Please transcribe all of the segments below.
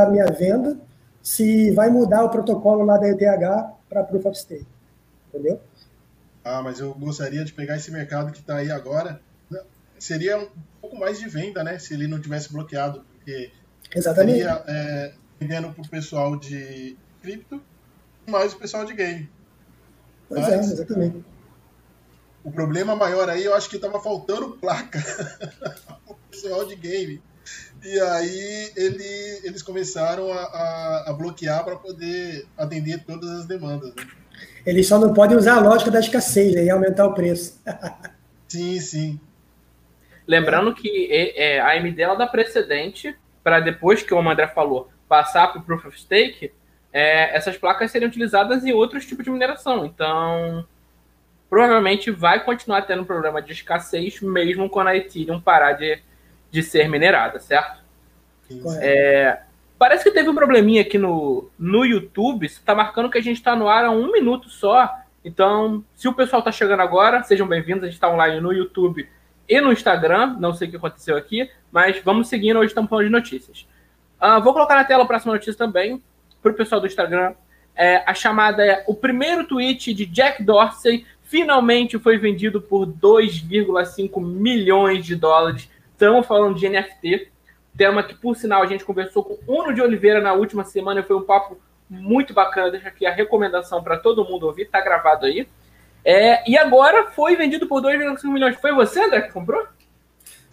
a minha venda se vai mudar o protocolo lá da ETH para Proof of Stake. Entendeu? Ah, mas eu gostaria de pegar esse mercado que está aí agora. Seria um pouco mais de venda, né? Se ele não tivesse bloqueado. Porque Exatamente. Seria é, vendendo para o pessoal de cripto mais o pessoal de game. Pois é, mas, é, exatamente. O problema maior aí, eu acho que estava faltando placa. o pessoal de game. E aí ele, eles começaram a, a, a bloquear para poder atender todas as demandas. Né? Eles só não podem usar a lógica da escassez né, e aumentar o preço. sim, sim. Lembrando que é, a AMD ela dá precedente para depois que o André falou passar para o Proof of Stake, é, essas placas seriam utilizadas em outros tipos de mineração. Então, provavelmente vai continuar tendo problema de escassez mesmo quando a Ethereum parar de, de ser minerada, certo? É, parece que teve um probleminha aqui no, no YouTube. Está marcando que a gente está no ar há um minuto só. Então, se o pessoal está chegando agora, sejam bem-vindos. A gente está online no YouTube e no Instagram. Não sei o que aconteceu aqui, mas vamos seguindo. Hoje estamos falando de notícias. Uh, vou colocar na tela a próxima notícia também, para o pessoal do Instagram. É, a chamada é: o primeiro tweet de Jack Dorsey finalmente foi vendido por 2,5 milhões de dólares. Estamos falando de NFT, tema que, por sinal, a gente conversou com Uno de Oliveira na última semana foi um papo muito bacana. Deixa aqui a recomendação para todo mundo ouvir, tá gravado aí. É, e agora foi vendido por 2,5 milhões. Foi você, André, que comprou?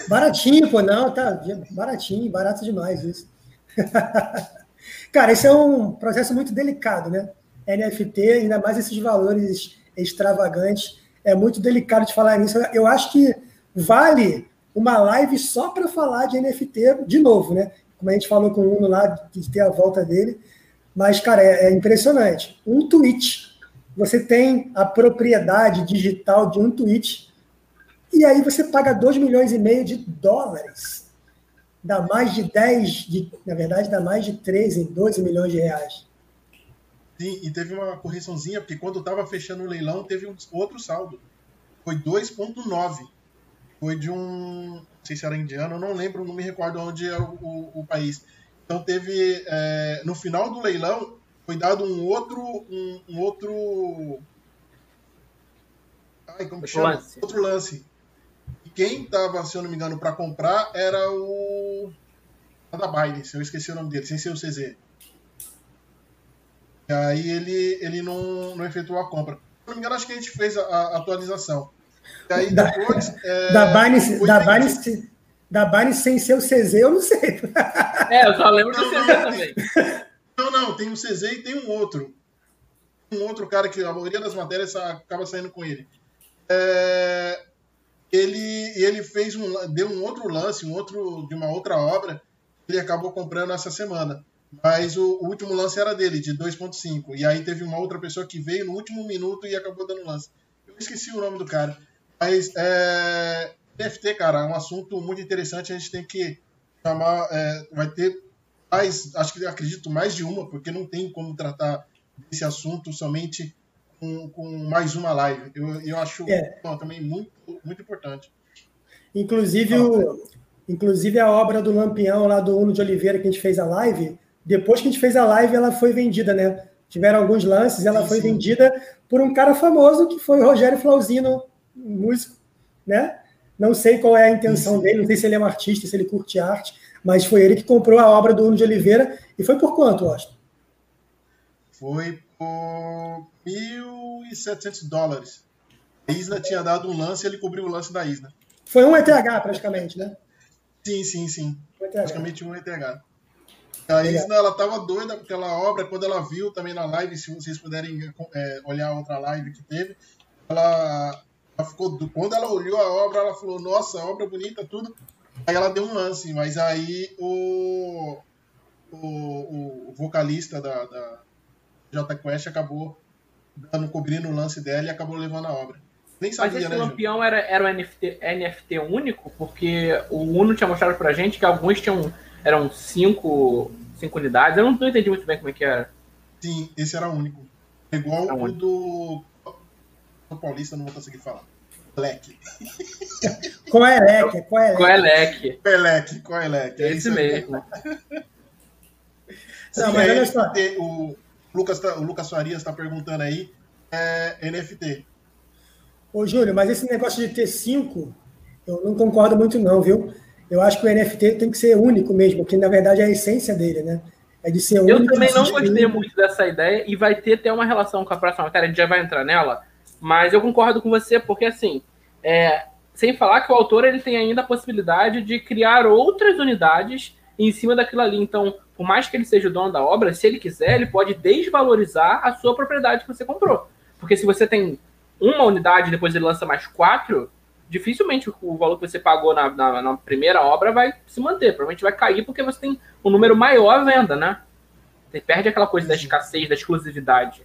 Baratinho, pô, não, tá baratinho, barato demais isso. Cara, esse é um processo muito delicado, né? NFT, ainda mais esses valores extravagantes, é muito delicado de falar nisso. Eu acho que vale uma live só para falar de NFT de novo, né? Como a gente falou com o Uno lá, de ter a volta dele. Mas, cara, é, é impressionante. Um tweet você tem a propriedade digital de um tweet, e aí você paga 2 milhões e meio de dólares. Dá mais de 10, de, na verdade, dá mais de 13, 12 milhões de reais. Sim, e teve uma correçãozinha, porque quando estava fechando o leilão, teve um outro saldo. Foi 2,9. Foi de um. Não sei se era indiano, eu não lembro, não me recordo onde era o, o, o país. Então teve. É, no final do leilão, foi dado um outro. Um, um outro. Ai, como chama? Lance. Outro lance. E quem estava, se eu não me engano, para comprar era o. Da Binance, eu esqueci o nome dele, sem ser o CZ. E aí ele, ele não, não efetuou a compra. Se eu não me engano, acho que a gente fez a, a atualização. E aí depois. Da, é, da Binance. Da Binance da Binance sem ser o CZ, eu não sei. É, eu só lembro do CZ também. Não, não, tem um CZ e tem um outro. Um outro cara que a maioria das matérias acaba saindo com ele. É, ele ele fez um deu um outro lance, um outro de uma outra obra, ele acabou comprando essa semana. Mas o, o último lance era dele, de 2.5. E aí teve uma outra pessoa que veio no último minuto e acabou dando lance. Eu esqueci o nome do cara. Mas é, NFT, cara, é um assunto muito interessante. A gente tem que chamar. É, vai ter mais, acho que acredito mais de uma, porque não tem como tratar esse assunto somente com, com mais uma live. Eu, eu acho é. bom, também muito, muito importante. Inclusive, o, inclusive a obra do Lampião lá do Uno de Oliveira que a gente fez a live, depois que a gente fez a live, ela foi vendida, né? Tiveram alguns lances, ela sim, foi sim. vendida por um cara famoso que foi o Rogério Flauzino, músico, né? Não sei qual é a intenção sim, dele, não sei se ele é um artista, se ele curte arte, mas foi ele que comprou a obra do Uno de Oliveira. E foi por quanto, Austin? Foi por 1.700 dólares. A Isla tinha dado um lance e ele cobriu o lance da Isla. Foi um ETH praticamente, né? Sim, sim, sim. Um praticamente um ETH. A Isla, ela tava doida com aquela obra, quando ela viu também na live, se vocês puderem é, olhar outra live que teve, ela, ela, ficou, quando ela olhou a obra, ela falou, nossa, obra bonita, tudo, Aí ela deu um lance, mas aí o, o, o vocalista da, da J Quest acabou dando, cobrindo o lance dela e acabou levando a obra. Nem sabia, Mas esse né, Lampião era, era um NFT, NFT único, porque o Uno tinha mostrado pra gente que alguns tinham eram cinco, cinco unidades. Eu não, não entendi muito bem como é que era. Sim, esse era único. Igual era o único. do. O Paulista, não vou conseguir falar. Leque. Coelec, Coelec. Coelec. Coelec, Coelec. É esse mesmo. Não, mas olha só. O Lucas, tá, o Lucas Farias está perguntando aí, é NFT. Ô, Júlio, mas esse negócio de ter cinco, eu não concordo muito não, viu? Eu acho que o NFT tem que ser único mesmo, que na verdade é a essência dele, né? É de ser único. Eu também não gostei muito dessa ideia e vai ter até uma relação com a próxima matéria, a gente já vai entrar nela, mas eu concordo com você, porque assim, é, sem falar que o autor ele tem ainda a possibilidade de criar outras unidades em cima daquilo ali. Então, por mais que ele seja o dono da obra, se ele quiser, ele pode desvalorizar a sua propriedade que você comprou. Porque se você tem uma unidade e depois ele lança mais quatro, dificilmente o valor que você pagou na, na, na, primeira obra vai se manter. Provavelmente vai cair porque você tem um número maior à venda, né? Você perde aquela coisa da escassez, da exclusividade.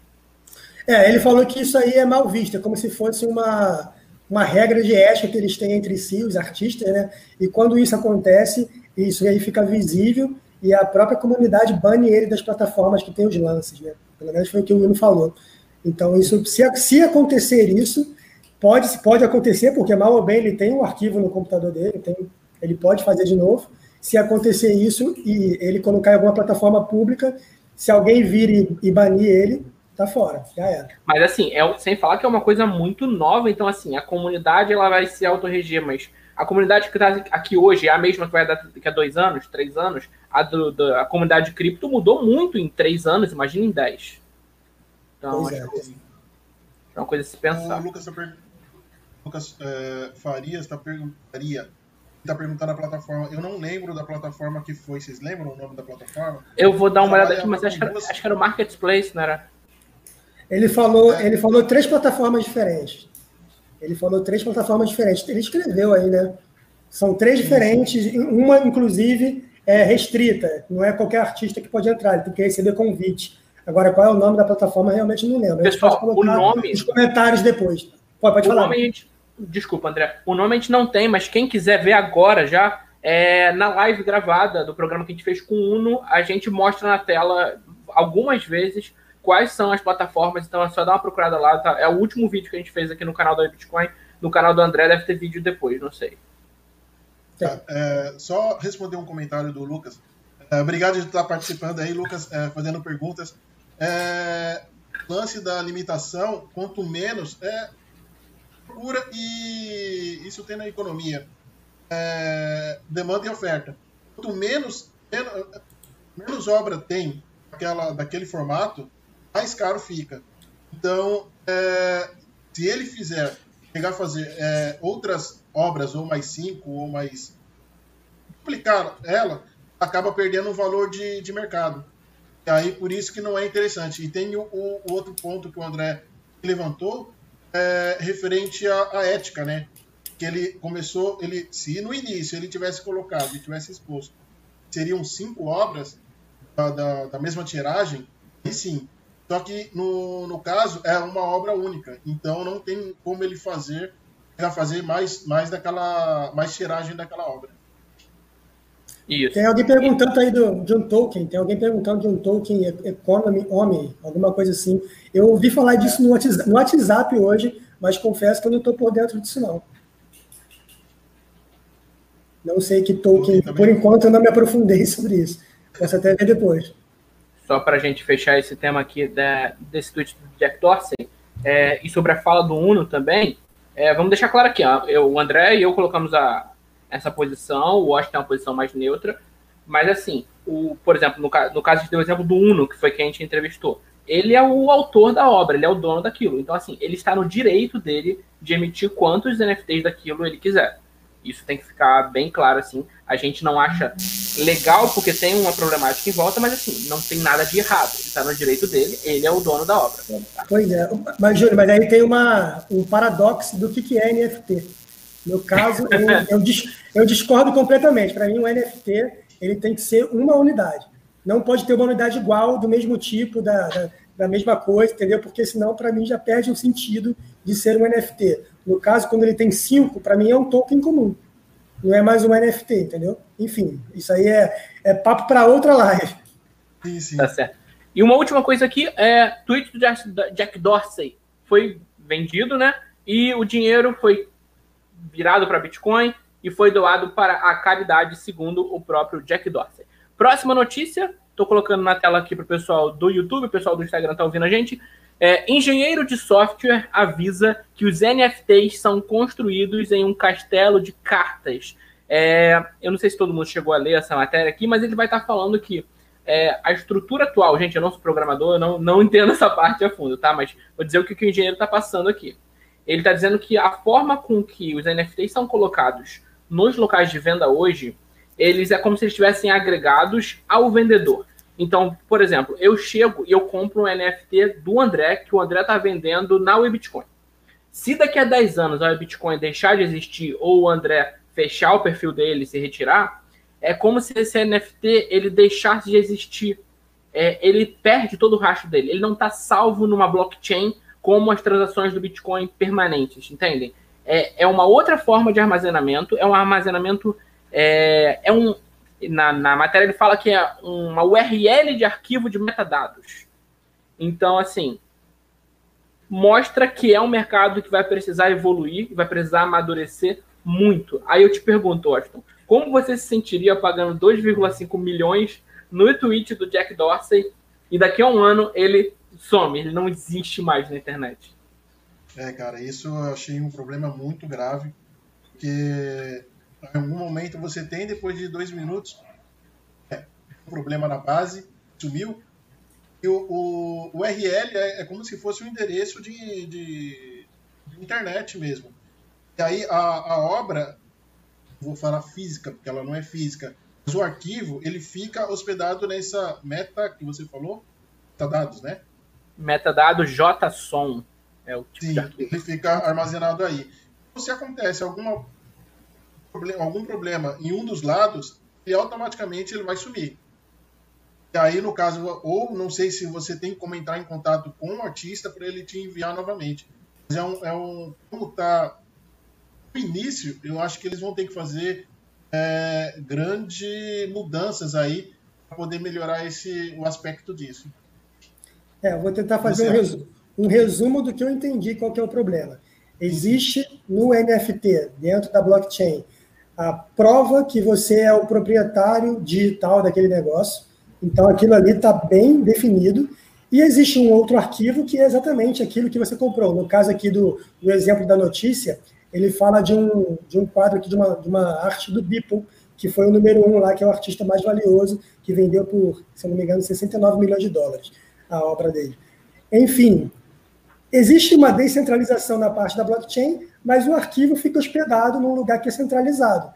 É, ele falou que isso aí é mal visto, é como se fosse uma, uma regra de ética que eles têm entre si, os artistas, né? E quando isso acontece, isso aí fica visível e a própria comunidade bane ele das plataformas que tem os lances, né? Pelo menos foi o que o Will falou. Então, isso, se, se acontecer isso, pode, pode acontecer, porque mal ou bem ele tem um arquivo no computador dele, tem, ele pode fazer de novo. Se acontecer isso e ele colocar em alguma plataforma pública, se alguém vir e, e banir ele, tá fora, já era. Mas assim, é, sem falar que é uma coisa muito nova, então assim, a comunidade ela vai se autorreger, mas a comunidade que está aqui hoje é a mesma que vai daqui a dois anos, três anos. A, do, do, a comunidade de cripto mudou muito em três anos, imagina em dez. Então, é. é. uma coisa a se pensar. O Lucas, per... Lucas é, Farias está perguntaria tá perguntando a plataforma. Eu não lembro da plataforma que foi. Vocês lembram o nome da plataforma? Eu vou dar uma olhada aqui, mas acho era, acho que era o Marketplace, não era? Ele falou, é. ele falou três plataformas diferentes. Ele falou três plataformas diferentes. Ele escreveu aí, né? São três diferentes, uma, inclusive, é restrita. Não é qualquer artista que pode entrar, ele tem que receber convite. Agora, qual é o nome da plataforma, realmente não lembro. Pessoal, o nome. Nos comentários depois. Pode, pode o falar. Nome gente... Desculpa, André. O nome a gente não tem, mas quem quiser ver agora já, é, na live gravada do programa que a gente fez com o Uno, a gente mostra na tela algumas vezes quais são as plataformas, então é só dar uma procurada lá. Tá? É o último vídeo que a gente fez aqui no canal da Bitcoin. No canal do André deve ter vídeo depois, não sei. Tá, é, só responder um comentário do Lucas. É, obrigado de estar participando aí, Lucas, é, fazendo perguntas. É, lance da limitação, quanto menos, é procura e isso tem na economia. É, demanda e oferta. Quanto menos, menos, menos obra tem aquela, daquele formato, mais caro fica. Então, é, se ele fizer, pegar fazer é, outras obras, ou mais cinco, ou mais. duplicar ela, acaba perdendo o valor de, de mercado. E aí, por isso que não é interessante. E tem o, o outro ponto que o André levantou, é, referente à, à, ética, né? Que ele começou, ele, se no início ele tivesse colocado e tivesse exposto, seriam cinco obras da, da, da mesma tiragem, e sim, só que no, no caso é uma obra única, então não tem como ele fazer fazer mais mais daquela mais tiragem daquela obra. Isso. Tem alguém perguntando aí do, de um token, tem alguém perguntando de um token Economy Homem, alguma coisa assim. Eu ouvi falar disso no WhatsApp, no WhatsApp hoje, mas confesso que eu não estou por dentro disso não. Não sei que token, por enquanto eu não me aprofundei sobre isso. Posso até ver depois só para a gente fechar esse tema aqui da, desse tweet do Jack Dorsey, é, e sobre a fala do Uno também, é, vamos deixar claro aqui, ó, eu, o André e eu colocamos a, essa posição, o Washington é uma posição mais neutra, mas assim, o, por exemplo, no, no caso de deu o exemplo do Uno, que foi quem a gente entrevistou, ele é o autor da obra, ele é o dono daquilo. Então, assim, ele está no direito dele de emitir quantos NFTs daquilo ele quiser. Isso tem que ficar bem claro, assim. A gente não acha legal porque tem uma problemática em volta, mas assim, não tem nada de errado. Ele está no direito dele, ele é o dono da obra. Tá? Pois é. Mas, Júlio, mas aí tem uma, um paradoxo do que, que é NFT. No caso, eu, eu, eu discordo completamente. Para mim, o NFT ele tem que ser uma unidade. Não pode ter uma unidade igual, do mesmo tipo, da, da, da mesma coisa, entendeu? Porque senão, para mim, já perde o sentido de ser um NFT. No caso, quando ele tem cinco, para mim é um token comum. Não é mais um NFT, entendeu? Enfim, isso aí é, é papo para outra live. Sim, sim. Tá certo. E uma última coisa aqui é tweet do Jack Dorsey foi vendido, né? E o dinheiro foi virado para Bitcoin e foi doado para a caridade, segundo o próprio Jack Dorsey. Próxima notícia Estou colocando na tela aqui para o pessoal do YouTube, o pessoal do Instagram está ouvindo a gente. É, engenheiro de software avisa que os NFTs são construídos em um castelo de cartas. É, eu não sei se todo mundo chegou a ler essa matéria aqui, mas ele vai estar tá falando que é, a estrutura atual, gente, eu não sou programador, eu não, não entendo essa parte a fundo, tá? Mas vou dizer o que, que o engenheiro está passando aqui. Ele está dizendo que a forma com que os NFTs são colocados nos locais de venda hoje, eles é como se estivessem agregados ao vendedor. Então, por exemplo, eu chego e eu compro um NFT do André, que o André está vendendo na Webitcoin. Se daqui a 10 anos a Bitcoin deixar de existir ou o André fechar o perfil dele e se retirar, é como se esse NFT ele deixasse de existir. É, ele perde todo o rastro dele. Ele não está salvo numa blockchain como as transações do Bitcoin permanentes, entendem? É, é uma outra forma de armazenamento, é um armazenamento, é, é um, na, na matéria ele fala que é uma URL de arquivo de metadados. Então, assim, mostra que é um mercado que vai precisar evoluir, vai precisar amadurecer muito. Aí eu te pergunto, Austin, como você se sentiria pagando 2,5 milhões no tweet do Jack Dorsey e daqui a um ano ele some, ele não existe mais na internet? É, cara, isso eu achei um problema muito grave, porque em algum momento você tem, depois de dois minutos, é, um problema na base, sumiu, e o, o, o URL é, é, como se fosse um endereço de, de, de internet mesmo. E aí a, a obra vou falar física, porque ela não é física. Mas o arquivo, ele fica hospedado nessa meta que você falou, metadados, né? Metadados JSON é o tipo Sim, de arquivo. ele fica armazenado aí. Se acontece alguma, algum problema em um dos lados, ele automaticamente ele vai sumir. E aí, no caso, ou não sei se você tem como entrar em contato com o artista para ele te enviar novamente. Mas é um, é um como tá no início, eu acho que eles vão ter que fazer é, grandes mudanças aí para poder melhorar esse, o aspecto disso. É, eu vou tentar fazer um resumo, um resumo, do que eu entendi qual que é o problema. Existe no NFT, dentro da blockchain, a prova que você é o proprietário digital daquele negócio. Então, aquilo ali está bem definido. E existe um outro arquivo que é exatamente aquilo que você comprou. No caso aqui do, do exemplo da notícia, ele fala de um, de um quadro aqui, de uma, de uma arte do Beeple, que foi o número um lá, que é o artista mais valioso, que vendeu por, se eu não me engano, 69 milhões de dólares a obra dele. Enfim, existe uma descentralização na parte da blockchain, mas o arquivo fica hospedado num lugar que é centralizado.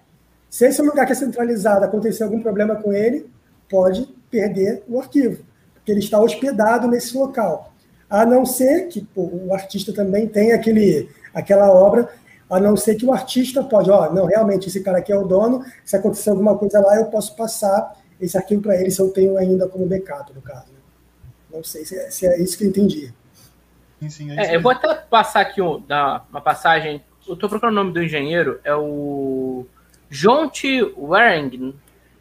Se esse lugar que é centralizado acontecer algum problema com ele, pode perder o arquivo, porque ele está hospedado nesse local. A não ser que pô, o artista também tenha aquele, aquela obra a não ser que o artista pode, ó, não, realmente esse cara aqui é o dono, se acontecer alguma coisa lá, eu posso passar esse arquivo para ele se eu tenho ainda como backup, no caso. Né? Não sei se é, se é, isso que eu entendi. Sim, sim, é, é eu vou até passar aqui um, uma passagem, eu estou procurando o nome do engenheiro, é o Jonte Waring.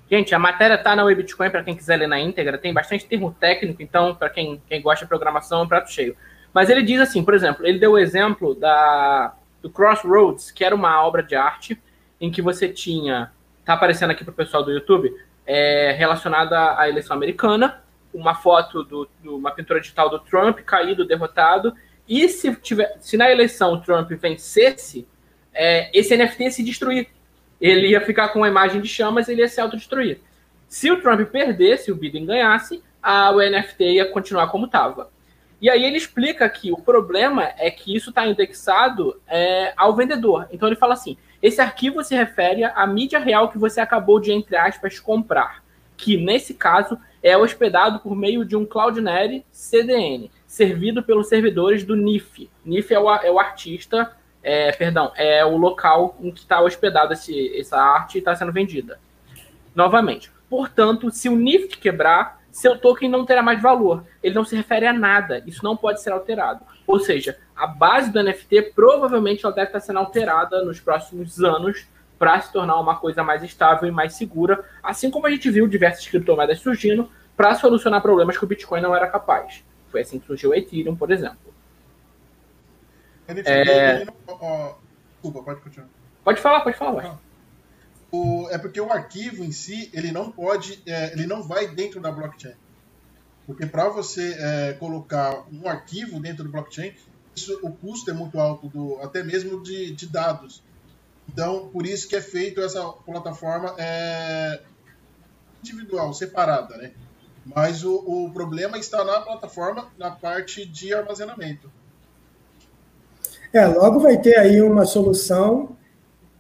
Gente, a matéria está na Webitcoin para quem quiser ler na íntegra, tem bastante termo técnico, então, para quem, quem gosta de programação, é um prato cheio. Mas ele diz assim, por exemplo, ele deu o exemplo da do Crossroads, que era uma obra de arte em que você tinha, tá aparecendo aqui para o pessoal do YouTube, é, relacionada à eleição americana, uma foto do, do, uma pintura digital do Trump caído, derrotado, e se, tiver, se na eleição o Trump vencesse, é, esse NFT ia se destruir. Ele ia ficar com uma imagem de chamas ele ia se autodestruir. Se o Trump perdesse, o Biden ganhasse, a, o NFT ia continuar como estava. E aí ele explica que o problema é que isso está indexado é, ao vendedor. Então ele fala assim: esse arquivo se refere à mídia real que você acabou de, entre aspas, comprar, que nesse caso é hospedado por meio de um Cloudinary CDN, servido pelos servidores do NIF. NIF é o, é o artista, é, perdão, é o local em que está hospedado esse, essa arte e está sendo vendida. Novamente, portanto, se o NIF quebrar, seu token não terá mais valor. Ele não se refere a nada. Isso não pode ser alterado. Ou seja, a base do NFT provavelmente ela deve estar sendo alterada nos próximos anos para se tornar uma coisa mais estável e mais segura, assim como a gente viu diversas criptomoedas surgindo para solucionar problemas que o Bitcoin não era capaz. Foi assim que surgiu o Ethereum, por exemplo. É... Desculpa, pode continuar. Pode falar, pode falar. O, é porque o arquivo em si, ele não pode, é, ele não vai dentro da blockchain. Porque para você é, colocar um arquivo dentro do blockchain, isso, o custo é muito alto, do, até mesmo de, de dados. Então, por isso que é feito essa plataforma é, individual, separada, né? Mas o, o problema está na plataforma, na parte de armazenamento. É, logo vai ter aí uma solução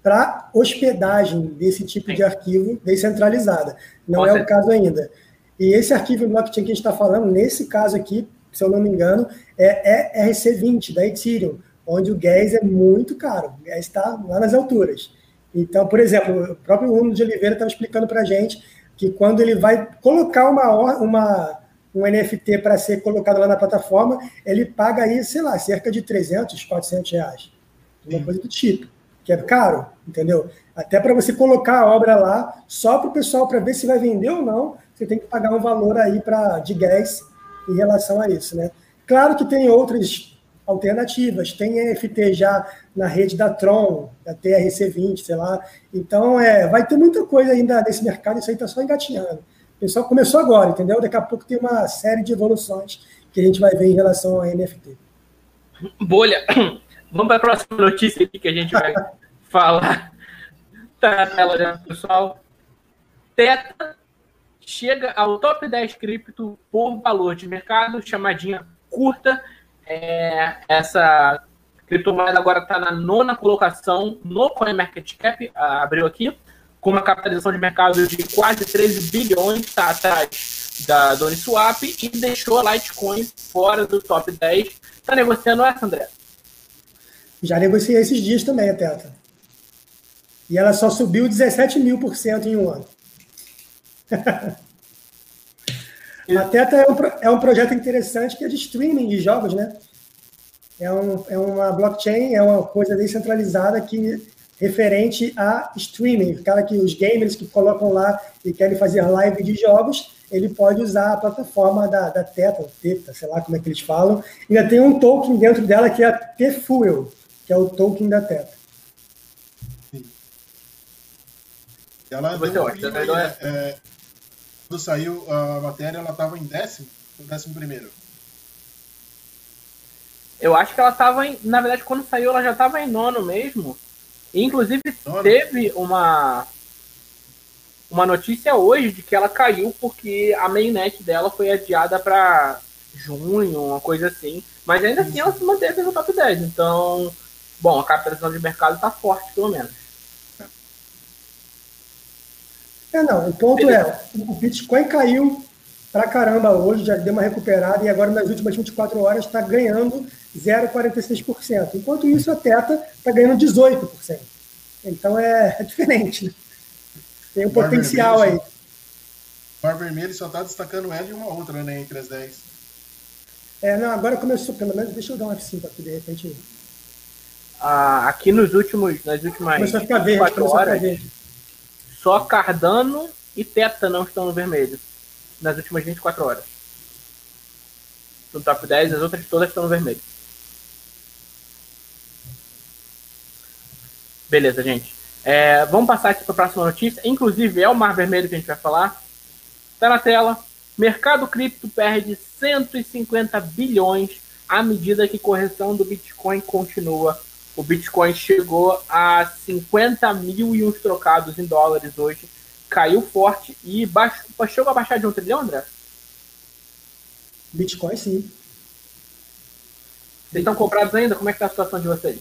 para hospedagem desse tipo Sim. de arquivo descentralizada. Não Pode é ser. o caso ainda. E esse arquivo blockchain que a gente está falando, nesse caso aqui, se eu não me engano, é, é RC20 da Ethereum, onde o gas é muito caro, o gas está lá nas alturas. Então, por exemplo, o próprio Uno de Oliveira estava explicando para a gente que quando ele vai colocar uma, uma, um NFT para ser colocado lá na plataforma, ele paga aí, sei lá, cerca de 300, 400 reais. Uma coisa do tipo, que é caro, entendeu? Até para você colocar a obra lá, só para o pessoal, para ver se vai vender ou não, você tem que pagar um valor aí pra, de gás em relação a isso, né? Claro que tem outras alternativas, tem NFT já na rede da Tron, da TRC20, sei lá. Então, é, vai ter muita coisa ainda nesse mercado, isso aí está só engatinhando. O pessoal começou agora, entendeu? Daqui a pouco tem uma série de evoluções que a gente vai ver em relação a NFT. Bolha. Vamos para a próxima notícia aqui que a gente vai falar. Tá na tela, né, pessoal? Teta chega ao top 10 cripto por valor de mercado, chamadinha curta. É, essa criptomoeda agora está na nona colocação no CoinMarketCap, abriu aqui, com uma capitalização de mercado de quase 13 bilhões, está atrás da Uniswap e deixou a Litecoin fora do top 10. Está negociando essa, André? Já negociei esses dias também, Teta. E ela só subiu 17 mil por cento em um ano. a Teta é um, é um projeto interessante que é de streaming de jogos, né? É, um, é uma blockchain, é uma coisa descentralizada que referente a streaming. O cara que os gamers que colocam lá e querem fazer live de jogos, ele pode usar a plataforma da, da Teta, Teta, sei lá como é que eles falam. E ainda tem um token dentro dela que é a T-Fuel, que é o token da Teta. Ela um é, é, quando saiu a matéria, ela estava em décimo décimo primeiro? Eu acho que ela estava em. Na verdade, quando saiu, ela já estava em nono mesmo. E, inclusive, nono. teve uma. Uma notícia hoje de que ela caiu porque a mainnet dela foi adiada para junho, uma coisa assim. Mas ainda assim ela se manteve no top 10. Então, bom, a capitalização de mercado está forte, pelo menos. É, não, o ponto é, o Bitcoin caiu pra caramba hoje, já deu uma recuperada e agora nas últimas 24 horas está ganhando 0,46%. Enquanto isso, a Teta está ganhando 18%. Então é, é diferente. Né? Tem um potencial aí. O Mar Vermelho só está destacando ela e uma outra, né, entre as 10. É, não, agora começou, pelo menos, deixa eu dar um F5 aqui, de repente. Ah, aqui nos últimos, nas últimas começou a ficar verde, começou horas, a ficar verde. Só Cardano e Teta não estão no vermelho nas últimas 24 horas. No top 10, as outras todas estão no vermelho. Beleza, gente. É, vamos passar aqui para a próxima notícia. Inclusive, é o Mar Vermelho que a gente vai falar. Está na tela. Mercado cripto perde 150 bilhões à medida que correção do Bitcoin continua o Bitcoin chegou a 50 mil e uns trocados em dólares hoje. Caiu forte e baixou, chegou a baixar de um trilhão, André? Bitcoin, sim. Vocês estão comprados ainda? Como é que está a situação de vocês?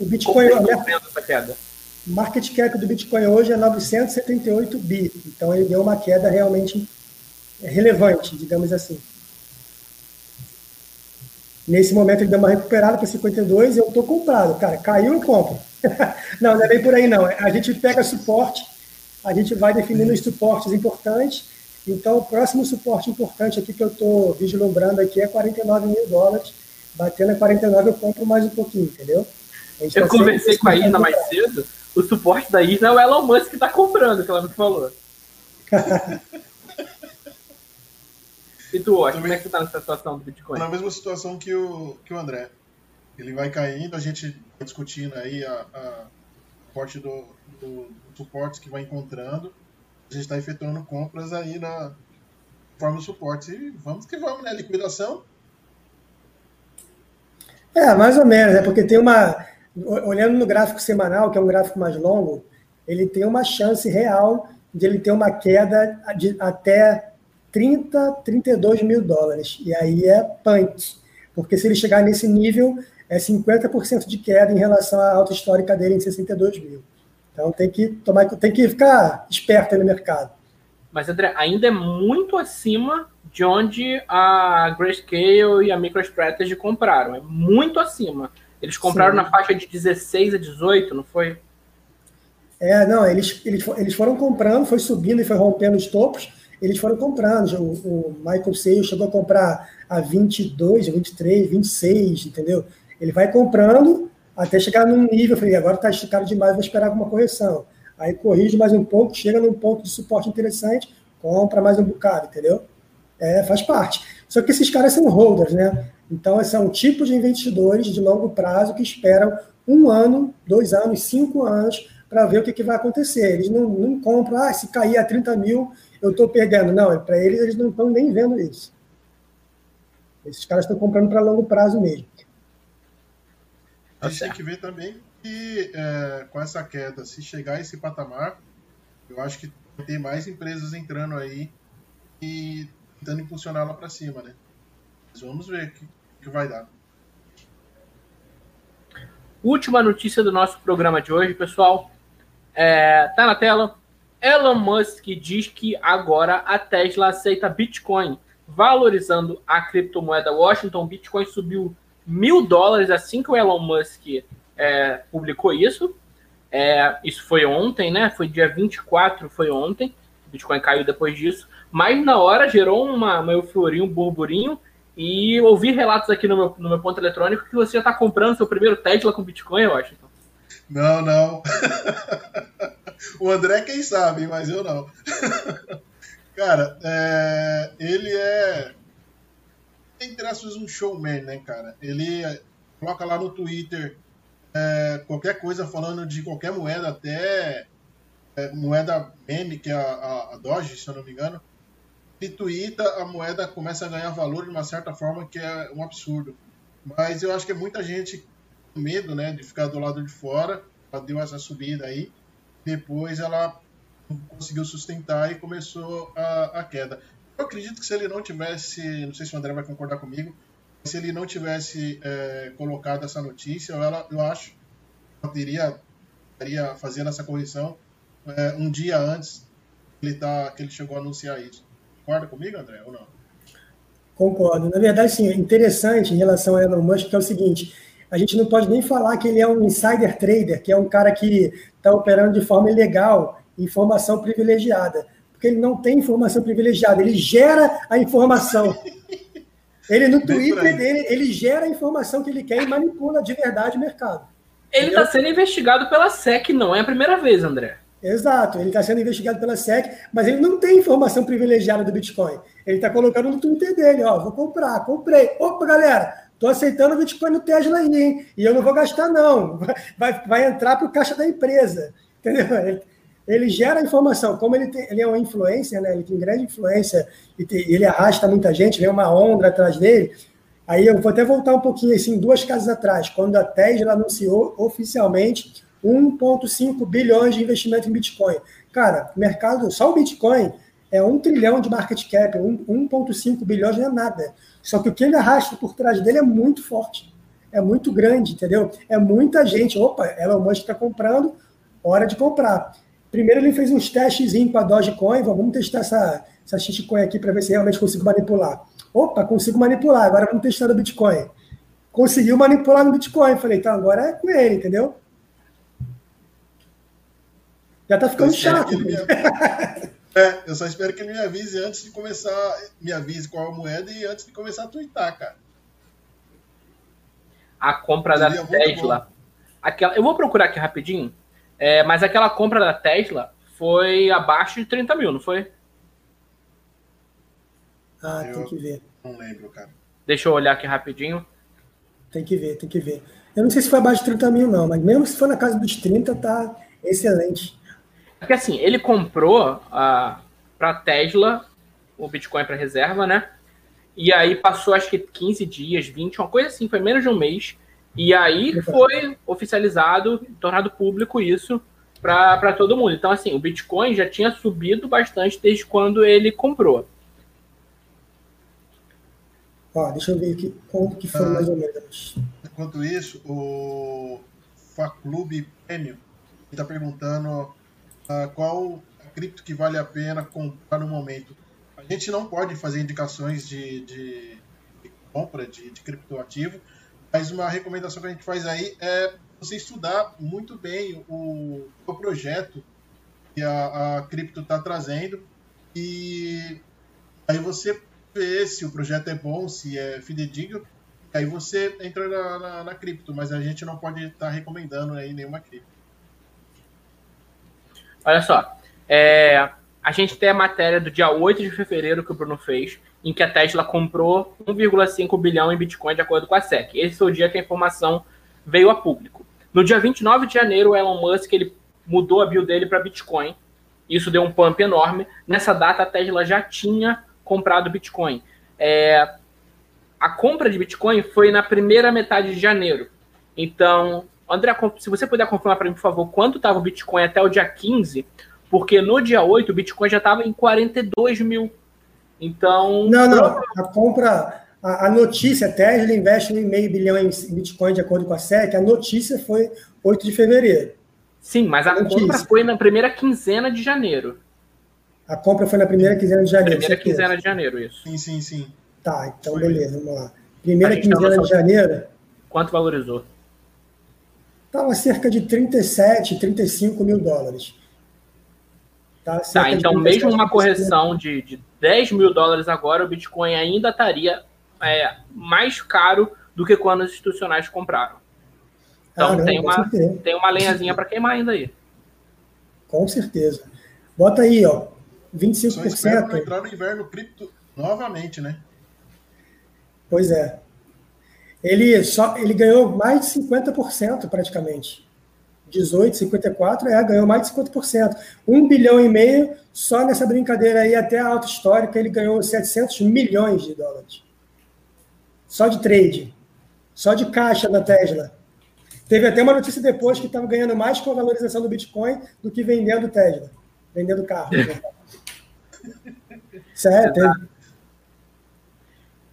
O Bitcoin... Como é essa queda? O market cap do Bitcoin hoje é 978 bi. Então ele deu uma queda realmente relevante, digamos assim. Nesse momento ele deu uma recuperada para 52 e eu estou comprado. Cara, caiu, eu compro. não, não é bem por aí não. A gente pega suporte, a gente vai definindo os suportes importantes. Então, o próximo suporte importante aqui que eu estou vislumbrando aqui é 49 mil dólares. Batendo a 49 eu compro mais um pouquinho, entendeu? Eu tá conversei com a Isna mais cedo. O suporte da Isna é o Elon Musk que está comprando, que ela me falou. E tu, Washington, como é que você tá nessa situação do Bitcoin? Na mesma situação que o, que o André. Ele vai caindo, a gente vai discutindo aí a, a parte do, do, do suportes que vai encontrando. A gente está efetuando compras aí na forma do suporte. E vamos que vamos, né? Liquidação. É, mais ou menos, é porque tem uma. Olhando no gráfico semanal, que é um gráfico mais longo, ele tem uma chance real de ele ter uma queda de até 30, 32 mil dólares. E aí é punk. Porque se ele chegar nesse nível, é 50% de queda em relação à alta histórica dele em 62 mil. Então tem que tomar, tem que ficar esperto aí no mercado. Mas, André, ainda é muito acima de onde a Grayscale e a MicroStrategy compraram. É muito acima. Eles compraram Sim. na faixa de 16 a 18, não foi? É, não, eles, eles, eles foram comprando, foi subindo e foi rompendo os topos, eles foram comprando. O, o Michael Sales chegou a comprar a 22, 23, 26, entendeu? Ele vai comprando até chegar num nível, eu falei, agora está esticado demais, vou esperar alguma correção. Aí corrige mais um pouco, chega num ponto de suporte interessante, compra mais um bocado, entendeu? É, faz parte. Só que esses caras são holders, né? Então, são é um tipo de investidores de longo prazo que esperam um ano, dois anos, cinco anos para ver o que, que, vai acontecer. Eles não, não compram, ah, se cair a 30 mil, eu estou perdendo. Não, para eles, eles não estão nem vendo isso. Esses caras estão comprando para longo prazo mesmo. A gente tem que ver também que é, com essa queda, se chegar a esse patamar, eu acho que tem mais empresas entrando aí e tentando impulsionar lá para cima, né? Mas vamos ver o que, que vai dar. Última notícia do nosso programa de hoje, pessoal. É, tá na tela. Elon Musk diz que agora a Tesla aceita Bitcoin, valorizando a criptomoeda Washington. Bitcoin subiu mil dólares assim que o Elon Musk é, publicou isso. É, isso foi ontem, né? Foi dia 24, foi ontem. Bitcoin caiu depois disso. Mas na hora gerou uma, uma euforia, um burburinho. E ouvi relatos aqui no meu, no meu ponto eletrônico que você já está comprando seu primeiro Tesla com Bitcoin, eu acho. Não, não. o André, quem sabe, mas eu não. cara, é, ele é. Entre aspas, um showman, né, cara? Ele coloca lá no Twitter é, qualquer coisa falando de qualquer moeda, até é, moeda meme, que é a, a, a, Doge, se eu não me engano. Ele twitta, a moeda começa a ganhar valor de uma certa forma que é um absurdo. Mas eu acho que é muita gente medo né, de ficar do lado de fora. Ela deu essa subida aí. Depois ela conseguiu sustentar e começou a, a queda. Eu acredito que se ele não tivesse, não sei se o André vai concordar comigo, se ele não tivesse é, colocado essa notícia, ela, eu acho que ela teria, teria fazendo essa correção é, um dia antes ele, tá, que ele chegou a anunciar isso. Concorda comigo, André, ou não? Concordo. Na verdade, sim, é interessante em relação a Elon Musk, que é o seguinte, a gente não pode nem falar que ele é um insider trader, que é um cara que está operando de forma ilegal, informação privilegiada. Porque ele não tem informação privilegiada, ele gera a informação. Ele, no Twitter dele, ele gera a informação que ele quer e manipula de verdade o mercado. Ele está sendo investigado pela SEC, não é a primeira vez, André. Exato, ele está sendo investigado pela SEC, mas ele não tem informação privilegiada do Bitcoin. Ele está colocando no Twitter dele, ó, vou comprar, comprei. Opa, galera, tô aceitando o Bitcoin no Tesla aí, hein? E eu não vou gastar, não. Vai, vai entrar para o caixa da empresa. Entendeu? Ele, ele gera informação. Como ele, tem, ele é uma influência, né? ele tem grande influência, e tem, ele arrasta muita gente, vem uma onda atrás dele. Aí eu vou até voltar um pouquinho, assim, duas casas atrás, quando a Tesla anunciou oficialmente 1,5 bilhões de investimento em Bitcoin. Cara, mercado, só o Bitcoin é um trilhão de market cap, 1,5 bilhões não é nada. Só que o que ele arrasta por trás dele é muito forte, é muito grande, entendeu? É muita gente. Opa, Elon Musk está comprando, hora de comprar. Primeiro ele fez uns testes com a Dogecoin, vamos testar essa, essa shitcoin aqui para ver se realmente consigo manipular. Opa, consigo manipular, agora vamos testar no Bitcoin. Conseguiu manipular no Bitcoin. Falei, então agora é com ele, entendeu? Já tá ficando chato. É, eu só espero que ele me avise antes de começar. Me avise qual a moeda e antes de começar a twittar, cara. A compra Seria da Tesla. Aquela... Eu vou procurar aqui rapidinho é, mas aquela compra da Tesla foi abaixo de 30 mil, não foi? Ah, eu tem que ver. Não lembro, cara. Deixa eu olhar aqui rapidinho. Tem que ver, tem que ver. Eu não sei se foi abaixo de 30 mil, não, mas mesmo se for na casa dos 30, tá. Excelente. Porque assim, ele comprou uh, ah, para Tesla o Bitcoin para reserva, né? E aí passou acho que 15 dias, 20, uma coisa assim, foi menos de um mês. E aí foi oficializado, tornado público isso para todo mundo. Então, assim, o Bitcoin já tinha subido bastante desde quando ele comprou. Ó, deixa eu ver aqui quanto que foi ah, mais ou menos. Enquanto isso, o Faclube Premium está perguntando uh, qual cripto que vale a pena comprar no momento. A gente não pode fazer indicações de, de, de compra de, de criptoativo, mas uma recomendação que a gente faz aí é você estudar muito bem o, o projeto que a, a cripto está trazendo e aí você vê se o projeto é bom, se é fidedigno, aí você entra na, na, na cripto, mas a gente não pode estar tá recomendando aí nenhuma cripto. Olha só, é, a gente tem a matéria do dia 8 de fevereiro que o Bruno fez, em que a Tesla comprou 1,5 bilhão em Bitcoin de acordo com a SEC. Esse foi o dia que a informação veio a público. No dia 29 de janeiro, o Elon Musk ele mudou a build dele para Bitcoin. Isso deu um pump enorme. Nessa data, a Tesla já tinha comprado Bitcoin. É, a compra de Bitcoin foi na primeira metade de janeiro. Então, André, se você puder confirmar para mim, por favor, quanto estava o Bitcoin até o dia 15, porque no dia 8 o Bitcoin já estava em 42 mil. Então. Não, não. A compra, a, a notícia, a Tesla investe em meio bilhão em Bitcoin de acordo com a SEC, a notícia foi 8 de fevereiro. Sim, mas a, a compra foi na primeira quinzena de janeiro. A compra foi na primeira quinzena de janeiro. Primeira quinzena de janeiro, isso. Sim, sim, sim. Tá, então foi. beleza, vamos lá. Primeira quinzena de janeiro. Quanto valorizou? Estava cerca de 37, 35 mil dólares. Tá, tá então mesmo uma correção de, de 10 mil dólares agora, o Bitcoin ainda estaria é, mais caro do que quando os institucionais compraram. Então ah, não, tem, uma, tem uma lenhazinha para queimar ainda aí. Com certeza. Bota aí, ó. 25%. Só entrar no inverno cripto novamente, né? Pois é. Ele, só, ele ganhou mais de 50% praticamente. 18, 54, é, ganhou mais de 50%. Um bilhão e meio, só nessa brincadeira aí, até a alta histórica, ele ganhou 700 milhões de dólares. Só de trade. Só de caixa da Tesla. Teve até uma notícia depois que estava ganhando mais com a valorização do Bitcoin do que vendendo Tesla. Vendendo carro. Sério, teve.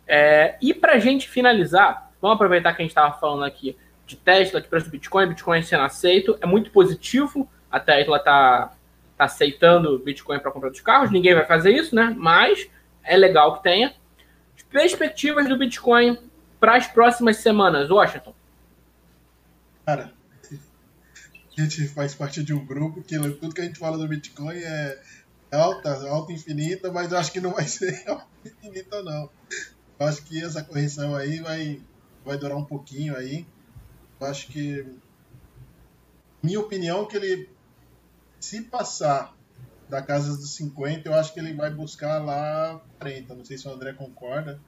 É, e para a gente finalizar, vamos aproveitar que a gente estava falando aqui de Tesla, de preço do Bitcoin, Bitcoin sendo aceito, é muito positivo. A Tesla está tá aceitando Bitcoin para comprar dos carros, ninguém vai fazer isso, né? Mas é legal que tenha. Perspectivas do Bitcoin para as próximas semanas, Washington. Cara, a gente faz parte de um grupo que tudo que a gente fala do Bitcoin é alta, alta infinita, mas eu acho que não vai ser alta infinita, não. Eu acho que essa correção aí vai, vai durar um pouquinho aí acho que minha opinião é que ele se passar da casa dos 50, eu acho que ele vai buscar lá 40. Não sei se o André concorda,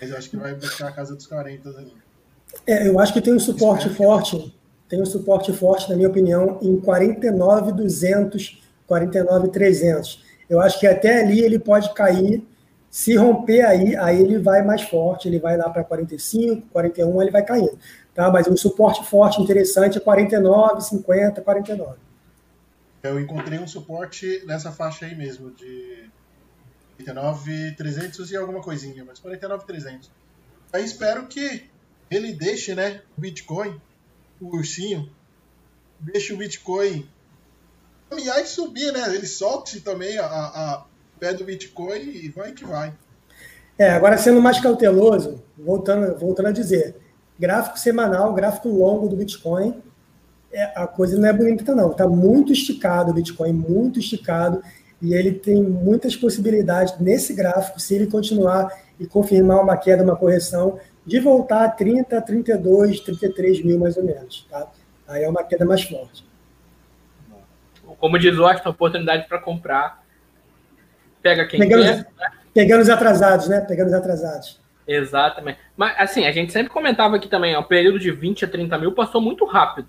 mas eu acho que vai buscar a casa dos 40 ali. É, eu acho que tem um suporte forte, tem um suporte forte, na minha opinião, em 49,200, 49,300. Eu acho que até ali ele pode cair. Se romper aí, aí ele vai mais forte, ele vai lá para 45, 41, ele vai caindo. Tá? Mas um suporte forte, interessante, é 49, 50, 49. Eu encontrei um suporte nessa faixa aí mesmo, de 49,300 e alguma coisinha, mas 49,300. Aí espero que ele deixe, né, o Bitcoin, o ursinho, deixe o Bitcoin caminhar e subir, né? Ele solte também a, a pé do Bitcoin e vai que vai. É, agora sendo mais cauteloso, voltando, voltando a dizer, gráfico semanal, gráfico longo do Bitcoin, é, a coisa não é bonita, não. Está muito esticado o Bitcoin, muito esticado, e ele tem muitas possibilidades nesse gráfico, se ele continuar e confirmar uma queda, uma correção, de voltar a 30, 32, 33 mil mais ou menos. Tá? Aí é uma queda mais forte. Como diz o Austin, oportunidade para comprar. Pega quem pegando, quer. Né? Pegando os atrasados, né? Pegando os atrasados. Exatamente. Mas, assim, a gente sempre comentava aqui também, o período de 20 a 30 mil passou muito rápido.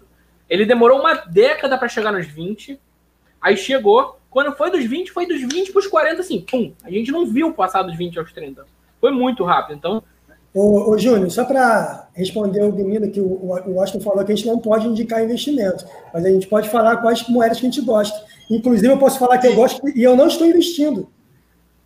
Ele demorou uma década para chegar nos 20. Aí chegou. Quando foi dos 20, foi dos 20 para os 40, assim, pum. A gente não viu passar dos 20 aos 30. Foi muito rápido. Então. Ô, ô Júnior, só para responder o menino que o, o Washington falou que a gente não pode indicar investimento, mas a gente pode falar quais moedas que a gente gosta. Inclusive, eu posso falar que eu gosto e eu não estou investindo.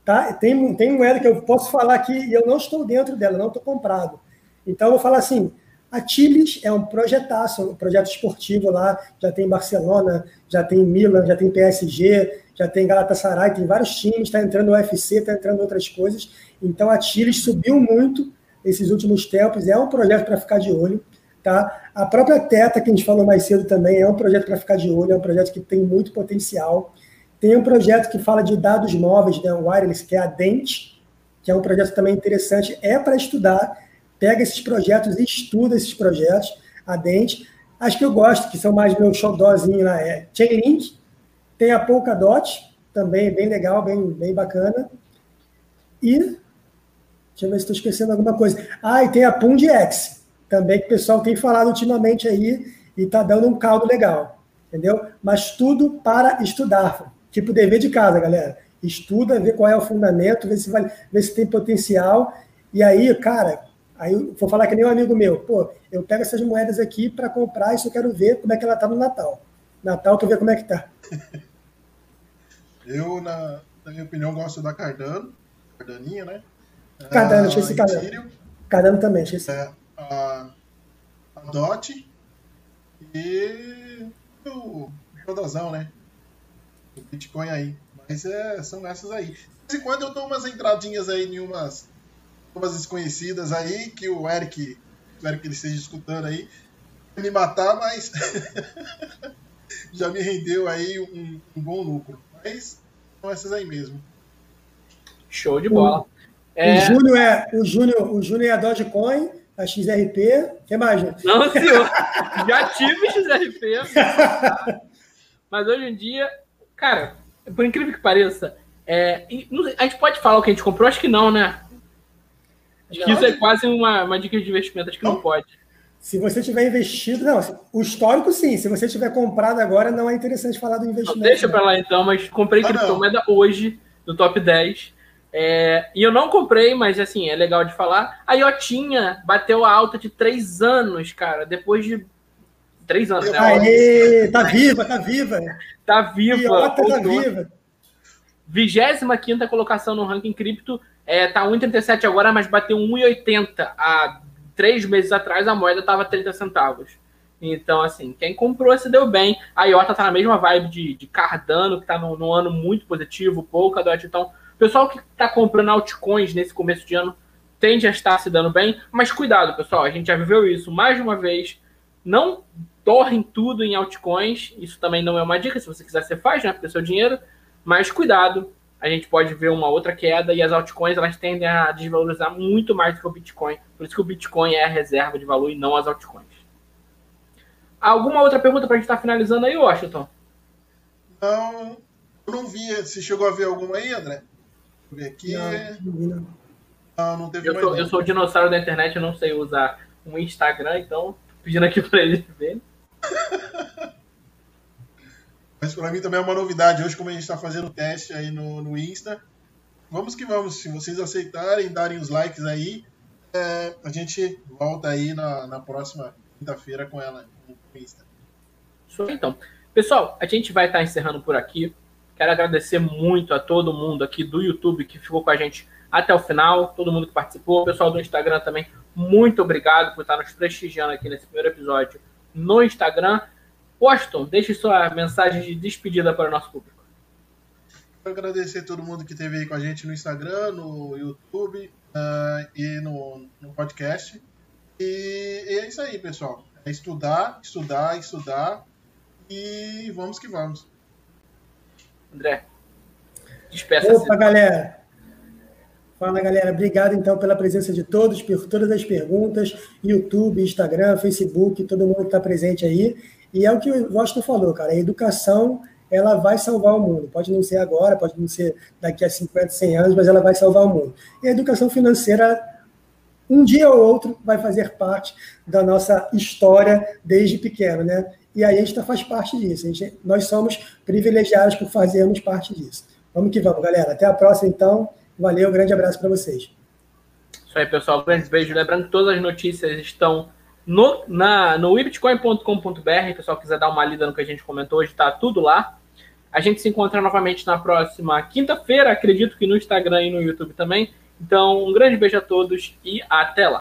Tá? Tem, tem moeda que eu posso falar aqui e eu não estou dentro dela, não estou comprado. Então, eu vou falar assim: a Tiles é um projetaço, um projeto esportivo lá, já tem Barcelona, já tem Milan, já tem PSG, já tem Galatasaray, tem vários times, está entrando o UFC, está entrando outras coisas. Então a Tiles subiu muito esses últimos tempos, é um projeto para ficar de olho. Tá? A própria Teta, que a gente falou mais cedo também, é um projeto para ficar de olho, é um projeto que tem muito potencial. Tem um projeto que fala de dados móveis, né, o Wireless, que é a Dente, que é um projeto também interessante, é para estudar pega esses projetos e estuda esses projetos a dente. As que eu gosto, que são mais meu xodózinho lá, é Chainlink, tem a Polkadot, também bem legal, bem, bem bacana. E, deixa eu ver se estou esquecendo alguma coisa. Ah, e tem a PundX, também que o pessoal tem falado ultimamente aí e está dando um caldo legal, entendeu? Mas tudo para estudar, tipo dever de casa, galera. Estuda, vê qual é o fundamento, vê se, vai, vê se tem potencial. E aí, cara, Aí eu vou falar que nem um amigo meu, pô, eu pego essas moedas aqui para comprar, isso eu quero ver como é que ela tá no Natal. Natal, tu vê como é que tá. eu, na, na, minha opinião, gosto da Cardano, Cardaninha, né? Cardano, achei esse Cardano. Cardano também, achei esse. É, a, a DOT e o Rodazão, né? O Bitcoin aí. Mas é, são essas aí. De vez em quando eu dou umas entradinhas aí em umas umas desconhecidas aí, que o Eric, espero que ele esteja escutando aí, me matar, mas já me rendeu aí um, um, bom lucro. Mas são essas aí mesmo. Show de bola. O, é... o Júnior é o Júnior, o Júnior é a Dogecoin, a XRP. O que mais, gente? Não, senhor. já tive XRP. mas hoje em dia, cara, por incrível que pareça, é, a gente pode falar o que a gente comprou? Acho que não, né? Acho que isso é quase uma, uma dica de investimento, acho que não, não pode. Se você tiver investido, não, o histórico sim, se você tiver comprado agora, não é interessante falar do investimento. Não, deixa para lá então, mas comprei ah, criptomoeda hoje, no top 10. É, e eu não comprei, mas assim, é legal de falar. A Iotinha bateu a alta de três anos, cara, depois de. Três anos, né? Aê, tá viva, tá viva. Tá viva. Iota tá viva. 25 colocação no ranking cripto é, tá 1,37 agora, mas bateu 1,80 há três meses atrás, a moeda estava 30 centavos. Então, assim, quem comprou se deu bem. A IOTA tá na mesma vibe de, de Cardano, que tá num, num ano muito positivo, Polkadot. Então, o pessoal que tá comprando altcoins nesse começo de ano tende a estar se dando bem. Mas cuidado, pessoal, a gente já viveu isso mais uma vez. Não torrem tudo em altcoins. Isso também não é uma dica. Se você quiser, você faz, né? Porque é seu dinheiro. Mas cuidado, a gente pode ver uma outra queda e as altcoins elas tendem a desvalorizar muito mais do que o Bitcoin. Por isso que o Bitcoin é a reserva de valor e não as altcoins. Alguma outra pergunta para a gente estar tá finalizando aí, Washington? Não, eu não vi. Você chegou a ver alguma aí, André? Deixa eu ver aqui. Não, não, não teve eu mais. Sou, eu sou o dinossauro da internet, eu não sei usar um Instagram, então pedindo aqui para eles verem. Mas para mim também é uma novidade. Hoje, como a gente está fazendo teste aí no, no Insta, vamos que vamos. Se vocês aceitarem, darem os likes aí, é, a gente volta aí na, na próxima quinta-feira com ela no Insta. Show então. Pessoal, a gente vai estar tá encerrando por aqui. Quero agradecer muito a todo mundo aqui do YouTube que ficou com a gente até o final, todo mundo que participou, o pessoal do Instagram também, muito obrigado por estar nos prestigiando aqui nesse primeiro episódio no Instagram. Washington, deixe sua mensagem de despedida para o nosso público. Quero agradecer a todo mundo que esteve aí com a gente no Instagram, no YouTube uh, e no, no podcast. E, e, é isso aí, pessoal. É estudar, estudar, estudar e vamos que vamos. André, despeça-se. Opa, galera. Fala, galera. Obrigado, então, pela presença de todos, por todas as perguntas. YouTube, Instagram, Facebook, todo mundo que está presente aí. E é o que o Washington falou, cara, a educação ela vai salvar o mundo. Pode não ser agora, pode não ser daqui a 50, 100 anos, mas ela vai salvar o mundo. E a educação financeira, um dia ou outro, vai fazer parte da nossa história desde pequeno, né? e aí a gente tá, faz parte disso. Gente, nós somos privilegiados por fazermos parte disso. Vamos que vamos, galera. Até a próxima, então. Valeu, um grande abraço para vocês. Isso aí, pessoal. Grandes beijos. Lembrando que todas as notícias estão no, na, no o pessoal quiser dar uma lida no que a gente comentou hoje, está tudo lá. A gente se encontra novamente na próxima quinta-feira, acredito que no Instagram e no YouTube também. Então, um grande beijo a todos e até lá.